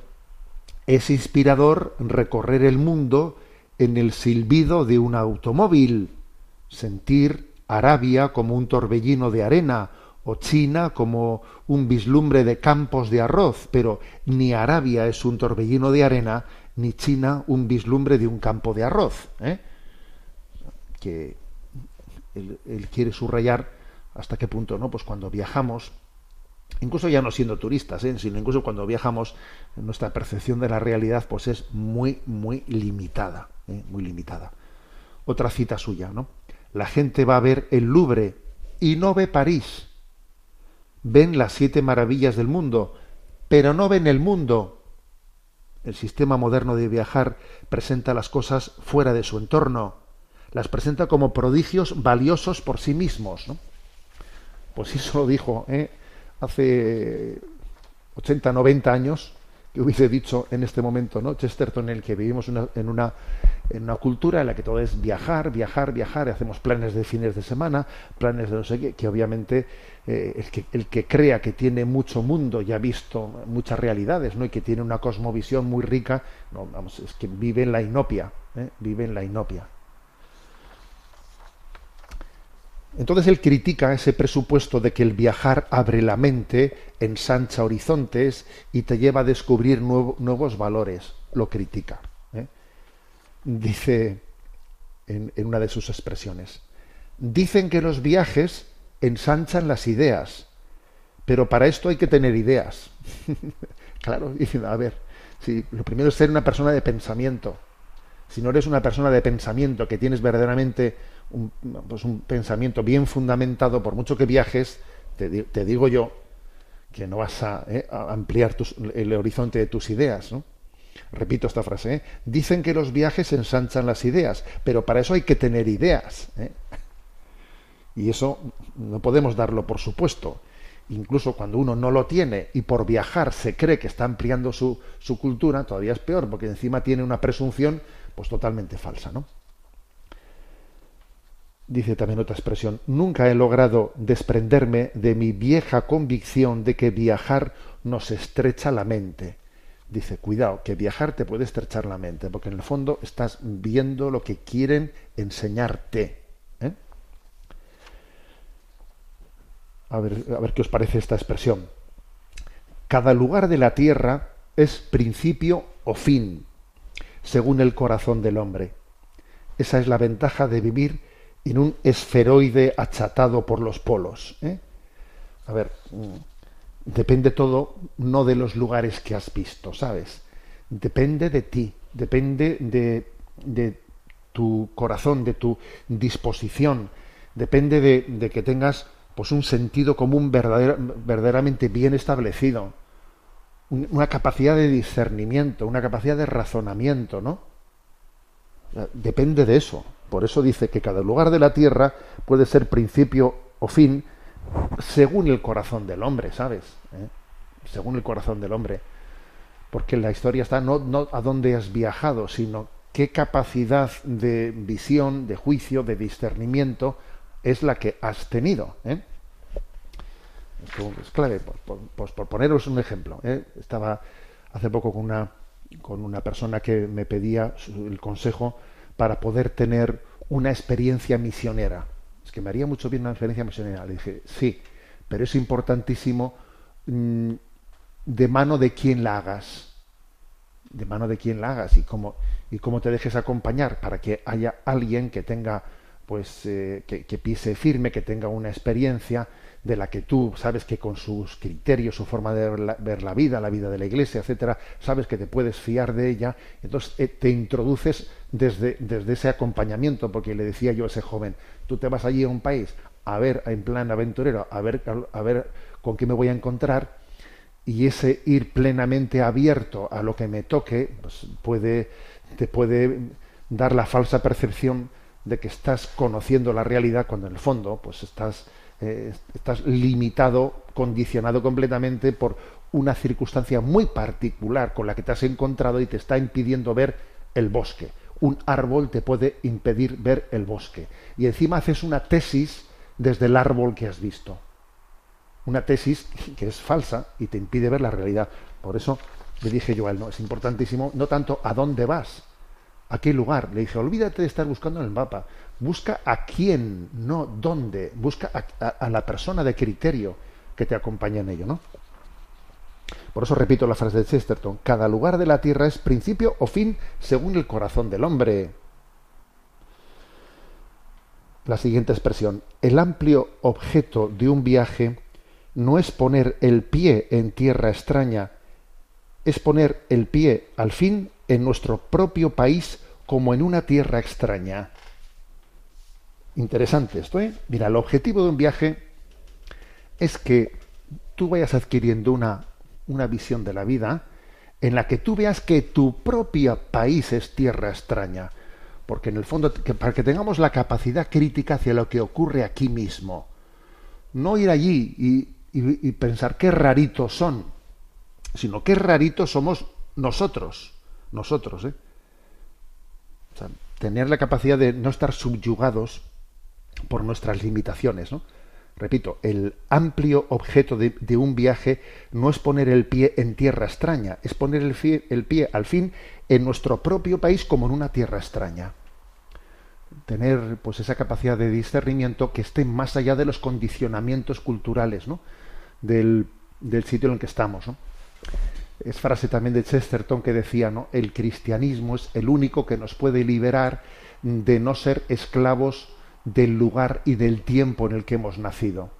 es inspirador recorrer el mundo en el silbido de un automóvil, sentir Arabia como un torbellino de arena o China como un vislumbre de campos de arroz, pero ni Arabia es un torbellino de arena, ni China un vislumbre de un campo de arroz. ¿eh? Que él, él quiere subrayar hasta qué punto, ¿no? Pues cuando viajamos, incluso ya no siendo turistas, ¿eh? sino incluso cuando viajamos, nuestra percepción de la realidad pues es muy, muy limitada, ¿eh? muy limitada. Otra cita suya, ¿no? La gente va a ver el Louvre y no ve París. Ven las siete maravillas del mundo, pero no ven el mundo. El sistema moderno de viajar presenta las cosas fuera de su entorno, las presenta como prodigios valiosos por sí mismos. ¿no? Pues eso lo dijo ¿eh? Hace 80, 90 años, que hubiese dicho en este momento, ¿no? Chesterton, en el que vivimos una, en, una, en una cultura en la que todo es viajar, viajar, viajar, hacemos planes de fines de semana, planes de no sé qué, que obviamente eh, el, que, el que crea que tiene mucho mundo y ha visto muchas realidades, ¿no? Y que tiene una cosmovisión muy rica, no, vamos, es que vive en la inopia, ¿eh? vive en la inopia. Entonces él critica ese presupuesto de que el viajar abre la mente, ensancha horizontes y te lleva a descubrir nuevo, nuevos valores. Lo critica. ¿eh? Dice en, una de sus expresiones, dicen que los viajes ensanchan las ideas, pero para esto hay que tener ideas. claro, a ver, si lo primero es ser una persona de pensamiento. Si no eres una persona de pensamiento, que tienes verdaderamente un, pues un pensamiento bien fundamentado, por mucho que viajes, te, te digo yo que no vas a, eh, ampliar el horizonte de tus ideas. Repito esta frase. ¿eh? Dicen que los viajes ensanchan las ideas, pero para eso hay que tener ideas. ¿eh? Y eso no podemos darlo por supuesto. Incluso cuando uno no lo tiene y por viajar se cree que está ampliando su, su cultura, todavía es peor, porque encima tiene una presunción pues totalmente falsa, ¿no? Dice también otra expresión, nunca he logrado desprenderme de mi vieja convicción de que viajar nos estrecha la mente. Dice, cuidado, que viajar te puede estrechar la mente, porque en el fondo estás viendo lo que quieren enseñarte. ¿eh? A, ver, a ver qué os parece esta expresión. Cada lugar de la tierra es principio o fin, según el corazón del hombre. Esa es la ventaja de vivir en un esferoide achatado por los polos. ¿eh? A ver, depende todo no de los lugares que has visto, ¿sabes? Depende de ti, depende de, de tu corazón, de tu disposición, depende de, de, que tengas pues un sentido común verdadera, verdaderamente bien establecido, una capacidad de discernimiento, una capacidad de razonamiento, ¿no? Depende de eso. Por eso dice que cada lugar de la tierra puede ser principio o fin según el corazón del hombre, ¿sabes? ¿Eh? Según el corazón del hombre. Porque la historia está no, no a dónde has viajado, sino qué capacidad de visión, de juicio, de discernimiento es la que has tenido. ¿eh? Es clave. Por, por, pues poneros un ejemplo. ¿eh? Estaba hace poco con una, con una persona que me pedía el consejo para poder tener una experiencia misionera. Es que me haría mucho bien una experiencia misionera. Le dije, sí, pero es importantísimo mmm, de mano de quien la hagas. De mano de quien la hagas y cómo, y cómo te dejes acompañar para que haya alguien que tenga, pues, eh, que, pise firme, que tenga una experiencia de la que tú sabes que con sus criterios, su forma de ver la, ver la, vida, la vida de la iglesia, etcétera, sabes que te puedes fiar de ella, entonces eh, te introduces desde, desde ese acompañamiento, porque le decía yo a ese joven, tú te vas allí a un país a ver, en plan aventurero, a ver, a ver con qué me voy a encontrar, y ese ir plenamente abierto a lo que me toque, pues puede, te puede dar la falsa percepción de que estás conociendo la realidad cuando en el fondo pues estás eh, estás limitado, condicionado completamente por una circunstancia muy particular con la que te has encontrado y te está impidiendo ver el bosque. Un árbol te puede impedir ver el bosque. Y encima haces una tesis desde el árbol que has visto. Una tesis que es falsa y te impide ver la realidad. Por eso le dije yo a él, no, es importantísimo, no tanto a dónde vas, a qué lugar. Le dije, olvídate de estar buscando en el mapa. Busca a quién, no dónde. Busca a, a la persona de criterio que te acompaña en ello, ¿no? Por eso repito la frase de Chesterton, cada lugar de la tierra es principio o fin según el corazón del hombre. La siguiente expresión, el amplio objeto de un viaje no es poner el pie en tierra extraña, es poner el pie al fin en nuestro propio país como en una tierra extraña. Interesante esto, ¿eh? Mira, el objetivo de un viaje es que tú vayas adquiriendo una, una visión de la vida en la que tú veas que tu propio país es tierra extraña. Porque en el fondo, para que tengamos la capacidad crítica hacia lo que ocurre aquí mismo, no ir allí y, pensar qué raritos son, sino qué raritos somos nosotros, nosotros, ¿eh? tener la capacidad de no estar subyugados por nuestras limitaciones. Repito, el amplio objeto de, un viaje no es poner el pie en tierra extraña, es poner el, pie, al fin en nuestro propio país como en una tierra extraña. Tener pues esa capacidad de discernimiento que esté más allá de los condicionamientos culturales, del, sitio en el que estamos. Es frase también de Chesterton que decía, ¿no? El cristianismo es el único que nos puede liberar de no ser esclavos del lugar y del tiempo en el que hemos nacido.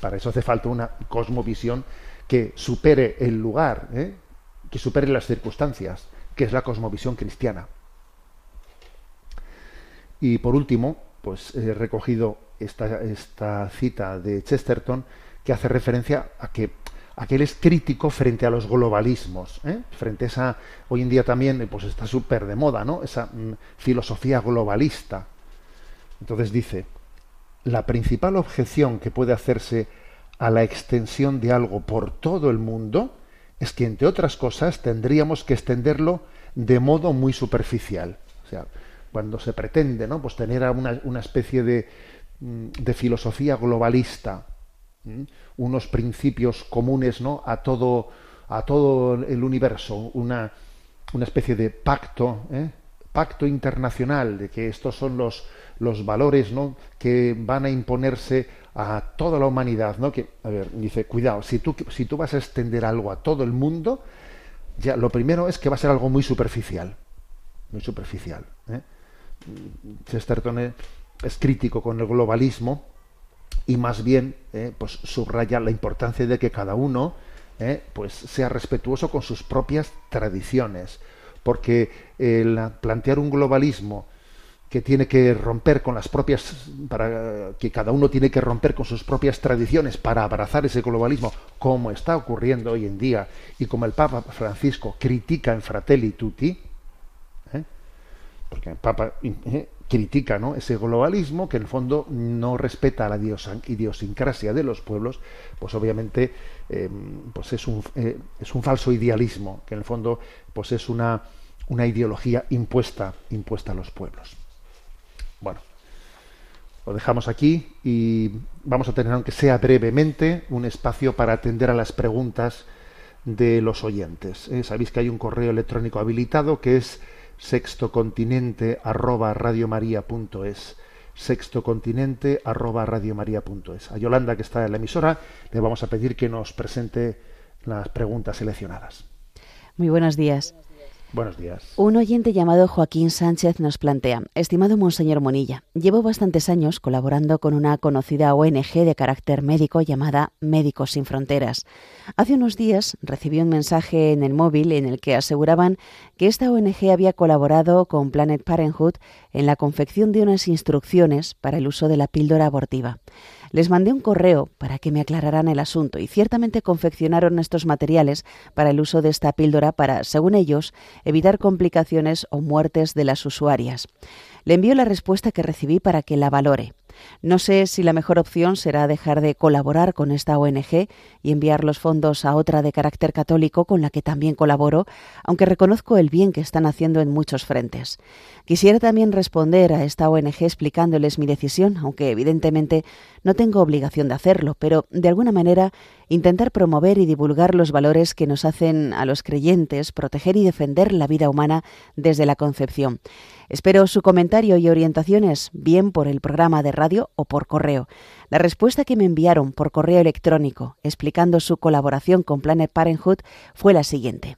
Para eso hace falta una cosmovisión que supere el lugar, ¿eh? que supere las circunstancias, que es la cosmovisión cristiana. Y por último, pues he recogido esta, esta cita de Chesterton que hace referencia a que aquel es crítico frente a los globalismos, ¿eh? frente a esa, hoy en día también pues está súper de moda, ¿no? Esa mm, filosofía globalista. Entonces dice, la principal objeción que puede hacerse a la extensión de algo por todo el mundo es que, entre otras cosas, tendríamos que extenderlo de modo muy superficial. O sea, cuando se pretende, ¿no? Pues tener una, especie de, mm, de filosofía globalista, unos principios comunes ¿no? a, todo, a todo el universo, una, una especie de pacto, ¿eh? pacto internacional, de que estos son los, los valores ¿no? que van a imponerse a toda la humanidad. ¿no? Que, a ver, dice, cuidado, si tú, si tú vas a extender algo a todo el mundo, ya lo primero es que va a ser algo muy superficial. Muy superficial. ¿eh? Chesterton es crítico con el globalismo, y más bien eh, pues subraya la importancia de que cada uno eh, pues sea respetuoso con sus propias tradiciones porque el plantear un globalismo que tiene que romper con las propias para que cada uno tiene que romper con sus propias tradiciones para abrazar ese globalismo como está ocurriendo hoy en día y como el Papa Francisco critica en Fratelli Tutti ¿eh? porque el Papa critica ¿no? ese globalismo que en el fondo no respeta la idiosincrasia de los pueblos, pues obviamente eh, pues es, un, eh, es un falso idealismo, que en el fondo pues es una, una ideología impuesta, impuesta a los pueblos. Bueno, lo dejamos aquí y vamos a tener, aunque sea brevemente, un espacio para atender a las preguntas de los oyentes. ¿eh? Sabéis que hay un correo electrónico habilitado que es sextocontinente arroba radiomaria.es sextocontinente arroba radiomaria.es a Yolanda que está en la emisora le vamos a pedir que nos presente las preguntas seleccionadas. Muy buenos días Buenos días. Un oyente llamado Joaquín Sánchez nos plantea, estimado Monseñor Monilla, llevo bastantes años colaborando con una conocida ONG de carácter médico llamada Médicos Sin Fronteras. Hace unos días recibí un mensaje en el móvil en el que aseguraban que esta ONG había colaborado con Planet Parenthood en la confección de unas instrucciones para el uso de la píldora abortiva. Les mandé un correo para que me aclararan el asunto y ciertamente confeccionaron estos materiales para el uso de esta píldora para, según ellos, evitar complicaciones o muertes de las usuarias. Le envío la respuesta que recibí para que la valore. No sé si la mejor opción será dejar de colaborar con esta ONG y enviar los fondos a otra de carácter católico con la que también colaboro, aunque reconozco el bien que están haciendo en muchos frentes. Quisiera también responder a esta ONG explicándoles mi decisión, aunque evidentemente no tengo obligación de hacerlo, pero de alguna manera intentar promover y divulgar los valores que nos hacen a los creyentes proteger y defender la vida humana desde la concepción. Espero su comentario y orientaciones, bien por el programa de radio o por correo. La respuesta que me enviaron por correo electrónico explicando su colaboración con Planet Parenthood fue la siguiente.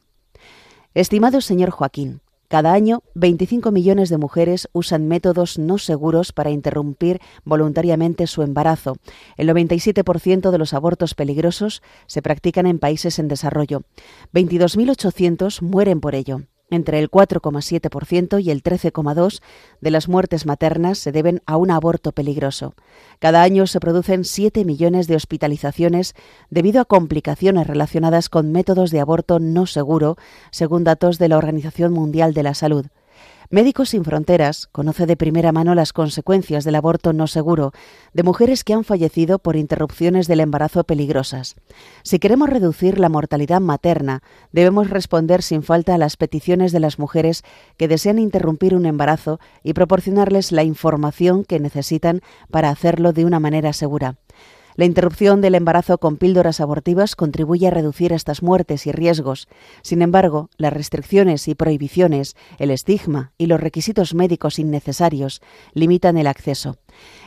Estimado señor Joaquín, cada año, 25 millones de mujeres usan métodos no seguros para interrumpir voluntariamente su embarazo. El 97% de los abortos peligrosos se practican en países en desarrollo. 22.800 mueren por ello. Entre el 4,7% y el 13,2% de las muertes maternas se deben a un aborto peligroso. Cada año se producen 7 millones de hospitalizaciones debido a complicaciones relacionadas con métodos de aborto no seguro, según datos de la Organización Mundial de la Salud. Médicos Sin Fronteras conoce de primera mano las consecuencias del aborto no seguro de mujeres que han fallecido por interrupciones del embarazo peligrosas. Si queremos reducir la mortalidad materna, debemos responder sin falta a las peticiones de las mujeres que desean interrumpir un embarazo y proporcionarles la información que necesitan para hacerlo de una manera segura. La interrupción del embarazo con píldoras abortivas contribuye a reducir estas muertes y riesgos. Sin embargo, las restricciones y prohibiciones, el estigma y los requisitos médicos innecesarios limitan el acceso.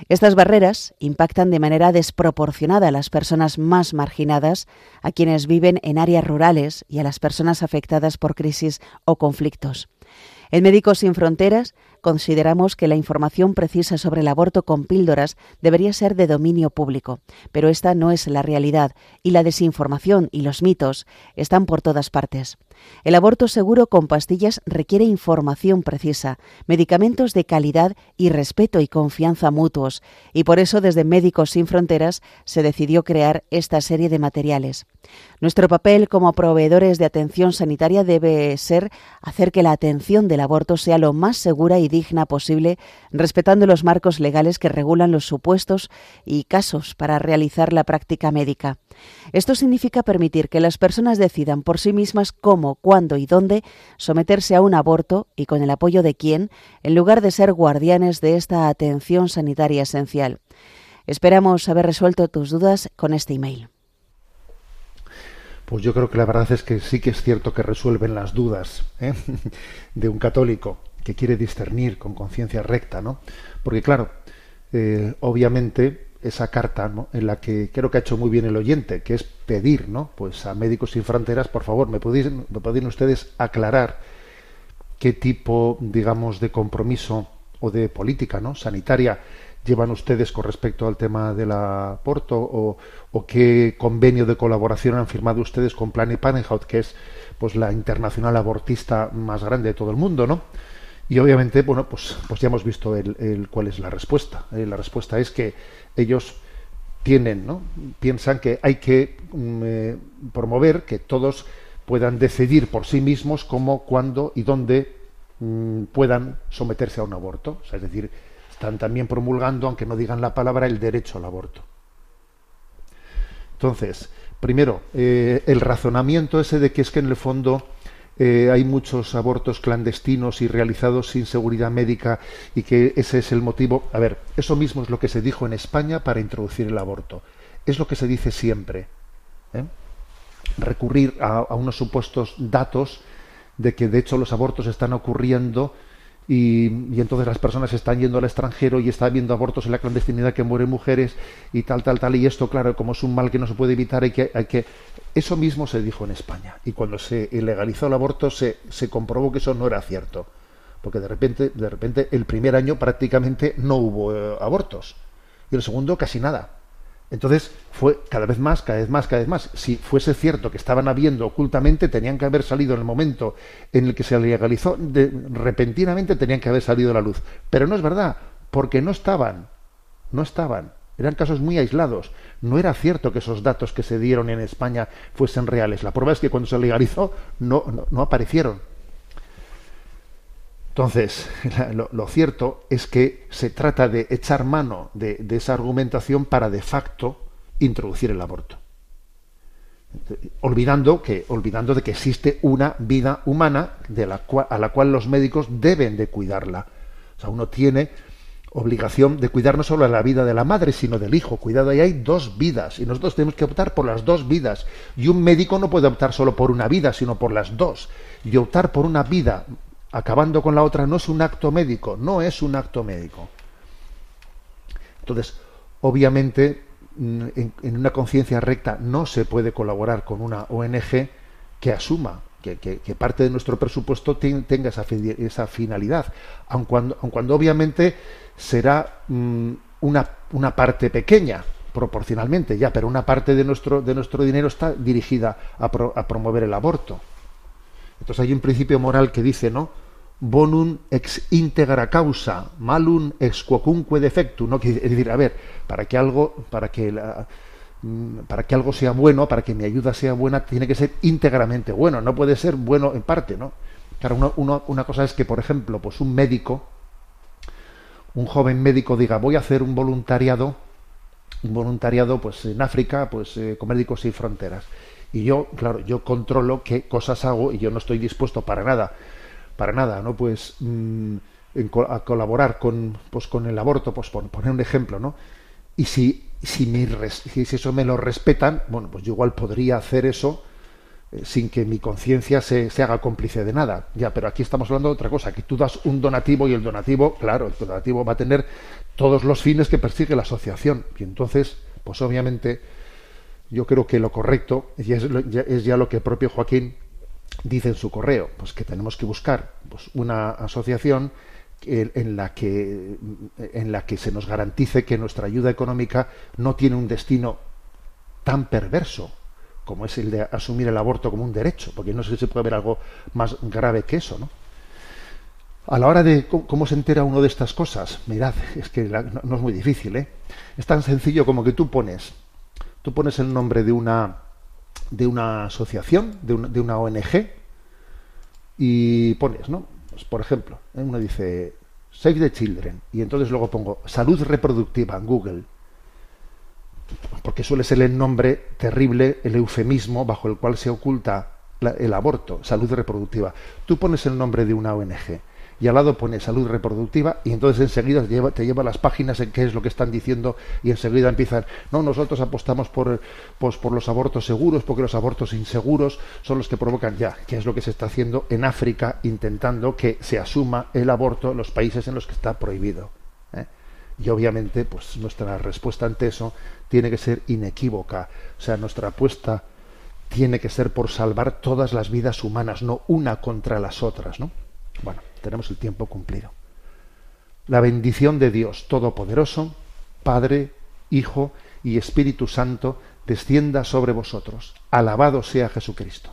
Estas barreras impactan de manera desproporcionada a las personas más marginadas, a quienes viven en áreas rurales y a las personas afectadas por crisis o conflictos. En Médicos Sin Fronteras consideramos que la información precisa sobre el aborto con píldoras debería ser de dominio público, pero esta no es la realidad y la desinformación y los mitos están por todas partes. El aborto seguro con pastillas requiere información precisa, medicamentos de calidad y respeto y confianza mutuos, y por eso desde Médicos Sin Fronteras se decidió crear esta serie de materiales. Nuestro papel como proveedores de atención sanitaria debe ser hacer que la atención del aborto sea lo más segura y digna posible, respetando los marcos legales que regulan los supuestos y casos para realizar la práctica médica. Esto significa permitir que las personas decidan por sí mismas cómo, cuándo y dónde someterse a un aborto y con el apoyo de quién, en lugar de ser guardianes de esta atención sanitaria esencial. Esperamos haber resuelto tus dudas con este email. Pues yo creo que la verdad es que sí que es cierto que resuelven las dudas ¿eh? de un católico que quiere discernir con conciencia recta, ¿no? Porque claro, eh, obviamente esa carta ¿no? en la que creo que ha hecho muy bien el oyente, que es pedir, ¿no? Pues a Médicos Sin Fronteras, por favor, ¿me pueden, me pueden ustedes aclarar qué tipo, digamos, de compromiso o de política, ¿no? Sanitaria llevan ustedes con respecto al tema del aborto o, qué convenio de colaboración han firmado ustedes con Planned Parenthood, que es pues la internacional abortista más grande de todo el mundo, ¿no? Y obviamente, bueno, pues, pues ya hemos visto el, cuál es la respuesta. Eh, la respuesta es que ellos tienen, ¿no? Piensan que hay que mm, eh, promover que todos puedan decidir por sí mismos cómo, cuándo y dónde mm, puedan someterse a un aborto. es decir, están también promulgando, aunque no digan la palabra, el derecho al aborto. Entonces, primero, eh, el razonamiento ese de que es que en el fondo eh, hay muchos abortos clandestinos y realizados sin seguridad médica y que ese es el motivo. A ver, eso mismo es lo que se dijo en España para introducir el aborto. Es lo que se dice siempre. ¿eh? Recurrir a, unos supuestos datos de que de hecho los abortos están ocurriendo y, entonces las personas están yendo al extranjero y está habiendo abortos en la clandestinidad que mueren mujeres y tal, tal, tal. Y esto, claro, como es un mal que no se puede evitar, hay que, hay que... Eso mismo se dijo en España. Y cuando se ilegalizó el aborto se, se comprobó que eso no era cierto. Porque de repente, de repente, el primer año prácticamente no hubo eh, abortos. Y el segundo casi nada. Entonces fue cada vez más, cada vez más, cada vez más. Si fuese cierto que estaban habiendo ocultamente, tenían que haber salido en el momento en el que se legalizó, repentinamente tenían que haber salido a la luz. Pero no es verdad, porque no estaban, no estaban. Eran casos muy aislados. No era cierto que esos datos que se dieron en España fuesen reales. La prueba es que cuando se legalizó no, no aparecieron. Entonces, lo, cierto es que se trata de echar mano de, esa argumentación para de facto introducir el aborto. Olvidando, que, olvidando de que existe una vida humana a la cual los médicos deben de cuidarla. O sea, uno tiene obligación de cuidar no solo la vida de la madre, sino del hijo. Cuidado, ahí hay dos vidas y nosotros tenemos que optar por las dos vidas. Y un médico no puede optar solo por una vida, sino por las dos. Y optar por una vida acabando con la otra no es un acto médico, no es un acto médico. Entonces, obviamente, mm, en, una conciencia recta no se puede colaborar con una ONG que asuma que, que, parte de nuestro presupuesto tenga esa, esa finalidad, aun cuando, aun cuando, obviamente será mmm, una, una, parte pequeña proporcionalmente ya, pero una parte de nuestro, de nuestro dinero está dirigida a, pro, a promover el aborto. Entonces hay un principio moral que dice, ¿no? Bonum ex integra causa, malum ex quocunque defectu, ¿no? Es decir, a ver, para que algo, para que la, para que algo sea bueno, para que mi ayuda sea buena, tiene que ser íntegramente bueno, no puede ser bueno en parte, ¿no? Claro, uno, uno, una cosa es que, por ejemplo, pues un médico, un joven médico diga, voy a hacer un voluntariado, un voluntariado pues en África, pues eh, con Médicos Sin Fronteras. Y yo, claro, yo controlo qué cosas hago y yo no estoy dispuesto para nada, para nada, ¿no? Pues mmm, en, a colaborar con, pues, con el aborto, pues poner un ejemplo, ¿no? Y si si, si, eso me lo respetan, bueno, pues yo igual podría hacer eso eh, sin que mi conciencia se, se, haga cómplice de nada. Ya, pero aquí estamos hablando de otra cosa, que tú das un donativo y el donativo, claro, el donativo va a tener todos los fines que persigue la asociación. Y entonces, pues obviamente, yo creo que lo correcto ya es, es ya lo que el propio Joaquín dice en su correo, pues que tenemos que buscar pues, una asociación en la que en la que se nos garantice que nuestra ayuda económica no tiene un destino tan perverso como es el de asumir el aborto como un derecho, porque no sé si se puede ver algo más grave que eso, ¿no? A la hora de cómo se entera uno de estas cosas, mirad, es que no, no, es muy difícil, ¿eh? Es tan sencillo como que tú pones, tú pones el nombre de una de una asociación, de una, de una ONG, y pones, ¿no? Pues, por ejemplo, uno dice Save the Children y entonces luego pongo salud reproductiva en Google, porque suele ser el nombre terrible, el eufemismo bajo el cual se oculta la, el aborto, salud reproductiva. Tú pones el nombre de una ONG y al lado pone salud reproductiva y entonces enseguida te lleva, las páginas en qué es lo que están diciendo y enseguida empiezan, no, nosotros apostamos por, pues, por los abortos seguros porque los abortos inseguros son los que provocan ya, que es lo que se está haciendo en África intentando que se asuma el aborto en los países en los que está prohibido. ¿eh? Y obviamente, pues nuestra respuesta ante eso tiene que ser inequívoca. O sea, nuestra apuesta tiene que ser por salvar todas las vidas humanas, no una contra las otras, ¿no? Tenemos el tiempo cumplido. La bendición de Dios Todopoderoso, Padre, Hijo y Espíritu Santo, descienda sobre vosotros. Alabado sea Jesucristo.